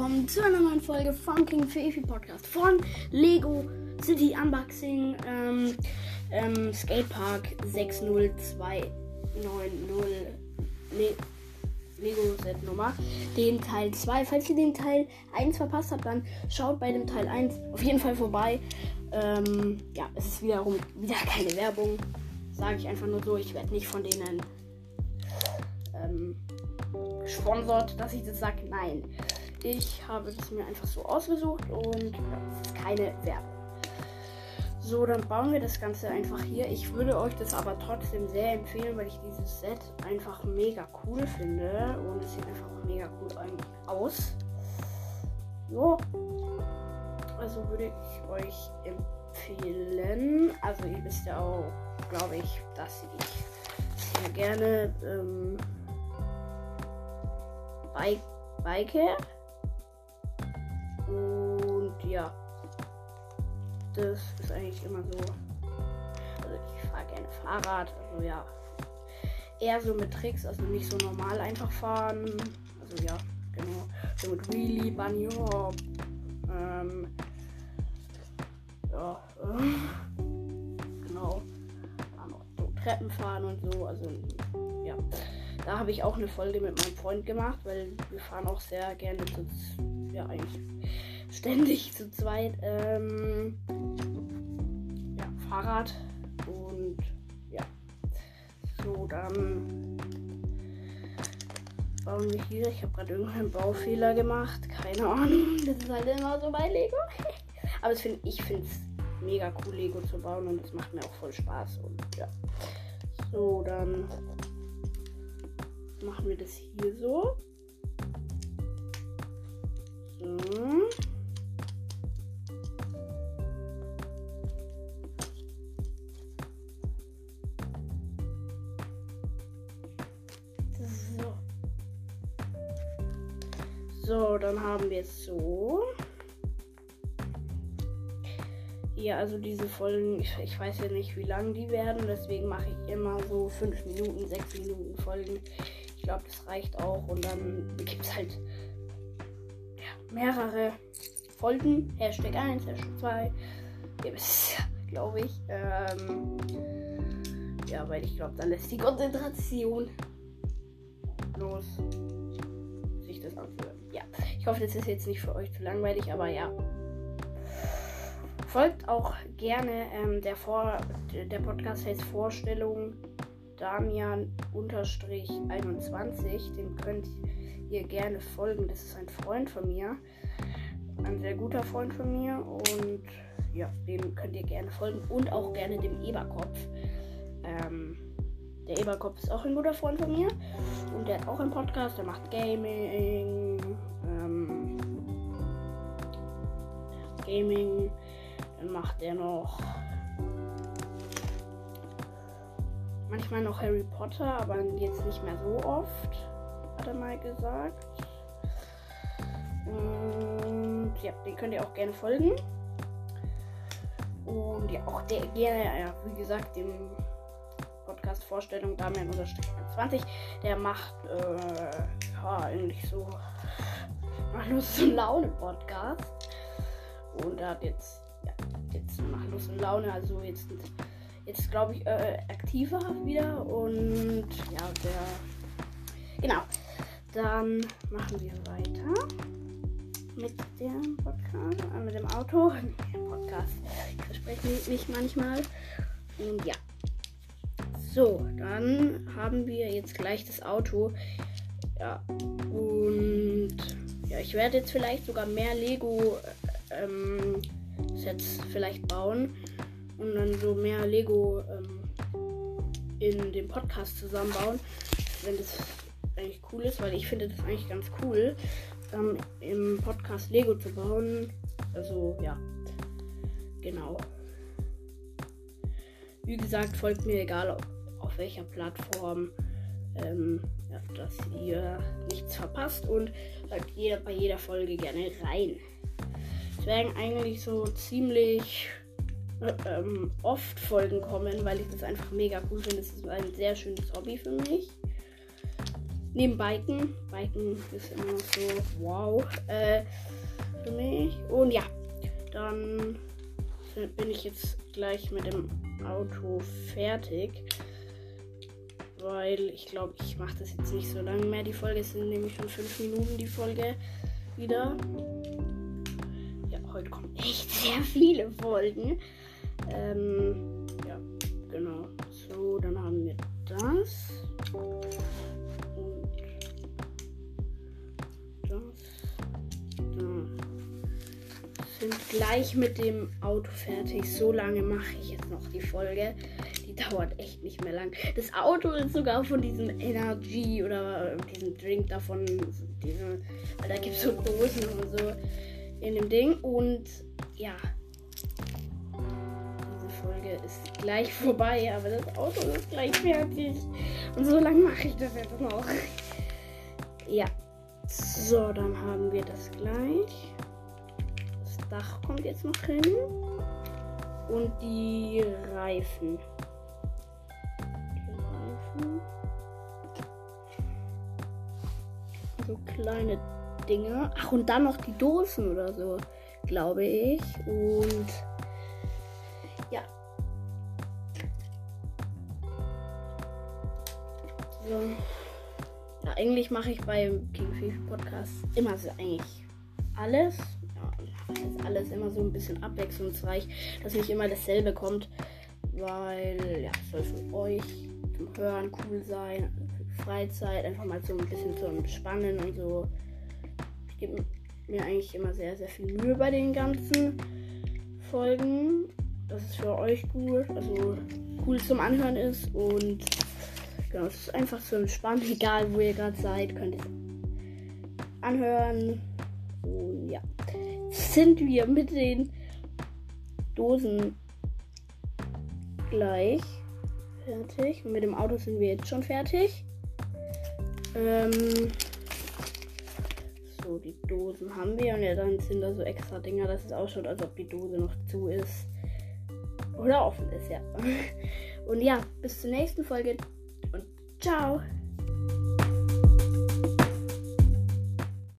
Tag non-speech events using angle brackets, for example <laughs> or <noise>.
willkommen zu einer neuen Folge vom King Fefi Podcast von Lego City Unboxing ähm, ähm, Skatepark 60290 Le Lego Set Nummer, den Teil 2. Falls ihr den Teil 1 verpasst habt, dann schaut bei dem Teil 1 auf jeden Fall vorbei. Ähm, ja, es ist wiederum wieder keine Werbung. Sage ich einfach nur so, ich werde nicht von denen ähm, gesponsert, dass ich das sage. Nein. Ich habe das mir einfach so ausgesucht und es ist keine Werbung. So, dann bauen wir das Ganze einfach hier. Ich würde euch das aber trotzdem sehr empfehlen, weil ich dieses Set einfach mega cool finde. Und es sieht einfach mega cool aus. So. Also würde ich euch empfehlen. Also ihr wisst ja auch, glaube ich, dass ich sehr gerne ähm, Bike, Bike. Und ja, das ist eigentlich immer so. Also ich fahre gerne Fahrrad, also ja. Eher so mit Tricks, also nicht so normal einfach fahren. Also ja, genau. So mit Wheelie, Bunny Hop. Ähm, ja, äh, genau. So Treppen fahren und so. Also ja. Da habe ich auch eine Folge mit meinem Freund gemacht, weil wir fahren auch sehr gerne zu, ja eigentlich <laughs> ständig zu zweit ähm, ja, Fahrrad und ja so dann bauen wir hier. Ich habe gerade irgendeinen Baufehler gemacht, keine Ahnung. <laughs> Das ist halt immer so bei Lego. <laughs> Aber ich finde es mega cool, Lego zu bauen und es macht mir auch voll Spaß und ja. So, dann machen wir das hier so. So. So. So, dann haben wir es so. Ja, also diese Folgen, ich, ich, weiß ja nicht, wie lang die werden, deswegen mache ich immer so 5 Minuten, 6 Minuten Folgen. Ich glaube, das reicht auch. Und dann gibt es halt mehrere Folgen. Hashtag 1, Hashtag 2. Ihr wisst ja, glaube ich. Ähm, ja, weil ich glaube, dann lässt die Konzentration los, sich das anzuhören. Ja, ich hoffe, das ist jetzt nicht für euch zu langweilig, aber ja. Folgt auch gerne ähm, der, Vor der Podcast heißt Vorstellung Damian-21. Dem könnt ihr gerne folgen. Das ist ein Freund von mir. Ein sehr guter Freund von mir. Und ja, dem könnt ihr gerne folgen. Und auch gerne dem Eberkopf. Ähm, der Eberkopf ist auch ein guter Freund von mir. Und der hat auch einen Podcast. Der macht Gaming. Ähm, Gaming dann macht er noch manchmal noch Harry Potter, aber jetzt nicht mehr so oft, hat mal gesagt. Und ja, den könnt ihr auch gerne folgen. Und ja, auch der gerne, ja, wie gesagt, dem Podcast Vorstellung Damian 20, der macht äh, ja, eigentlich so macht Lust und Laune Podcast. Und er hat jetzt jetzt macht Lust und Laune. Also jetzt, jetzt glaube ich, äh, aktiver wieder. Und ja, der. Genau. Dann machen wir weiter mit dem Podcast, äh, mit dem Auto. <laughs> Podcast. Ich verspreche mich manchmal. Und ja. So, dann haben wir jetzt gleich das Auto. Ja. Und ja, ich werde jetzt vielleicht sogar mehr Lego äh, ähm, Sets vielleicht bauen und dann so mehr Lego ähm, in dem Podcast zusammenbauen, wenn das eigentlich cool ist, weil ich finde das eigentlich ganz cool, ähm, im Podcast Lego zu bauen. Also ja, genau. Wie gesagt, folgt mir egal auf, auf welcher Plattform, ähm, ja, dass ihr nichts verpasst und hört jeder bei jeder Folge gerne rein. Es werden eigentlich so ziemlich ähm, oft Folgen kommen, weil ich das einfach mega cool finde. Es ist ein sehr schönes Hobby für mich. Neben Biken. Biken ist immer noch so wow äh, für mich. Und ja, dann bin ich jetzt gleich mit dem Auto fertig. Weil ich glaube, ich mache das jetzt nicht so lange mehr. Die Folge sind nämlich schon fünf Minuten die Folge wieder. Ja, heute kommen echt <laughs> sehr viele Folgen. Ähm, gleich mit dem Auto fertig. So lange mache ich jetzt noch die Folge. Die dauert echt nicht mehr lang. Das Auto ist sogar von diesem Energy oder diesem Drink davon. Diese, da gibt es so Dosen und so in dem Ding. Und ja. Diese Folge ist gleich vorbei, aber das Auto ist gleich fertig. Und so lange mache ich das jetzt noch. Ja. So, dann haben wir das gleich. Dach kommt jetzt noch hin. Und die Reifen. Die Reifen. So kleine Dinge. Ach, und dann noch die Dosen oder so, glaube ich. Und ja. So. Ja, eigentlich mache ich beim King Fish Podcast immer so eigentlich alles alles immer so ein bisschen abwechslungsreich, dass nicht immer dasselbe kommt, weil ja, es soll für euch zum Hören cool sein, Freizeit, einfach mal so ein bisschen zum Entspannen und so. Ich gebe mir eigentlich immer sehr, sehr viel Mühe bei den ganzen Folgen. Dass es für euch gut, also cool zum Anhören ist und genau, es ist einfach so entspannt, <laughs> egal wo ihr gerade seid, könnt ihr anhören. Und ja sind wir mit den Dosen gleich fertig. Mit dem Auto sind wir jetzt schon fertig. Ähm, so, die Dosen haben wir. Und ja, dann sind da so extra Dinger, dass es ausschaut, als ob die Dose noch zu ist. Oder offen ist, ja. <laughs> Und ja, bis zur nächsten Folge und ciao.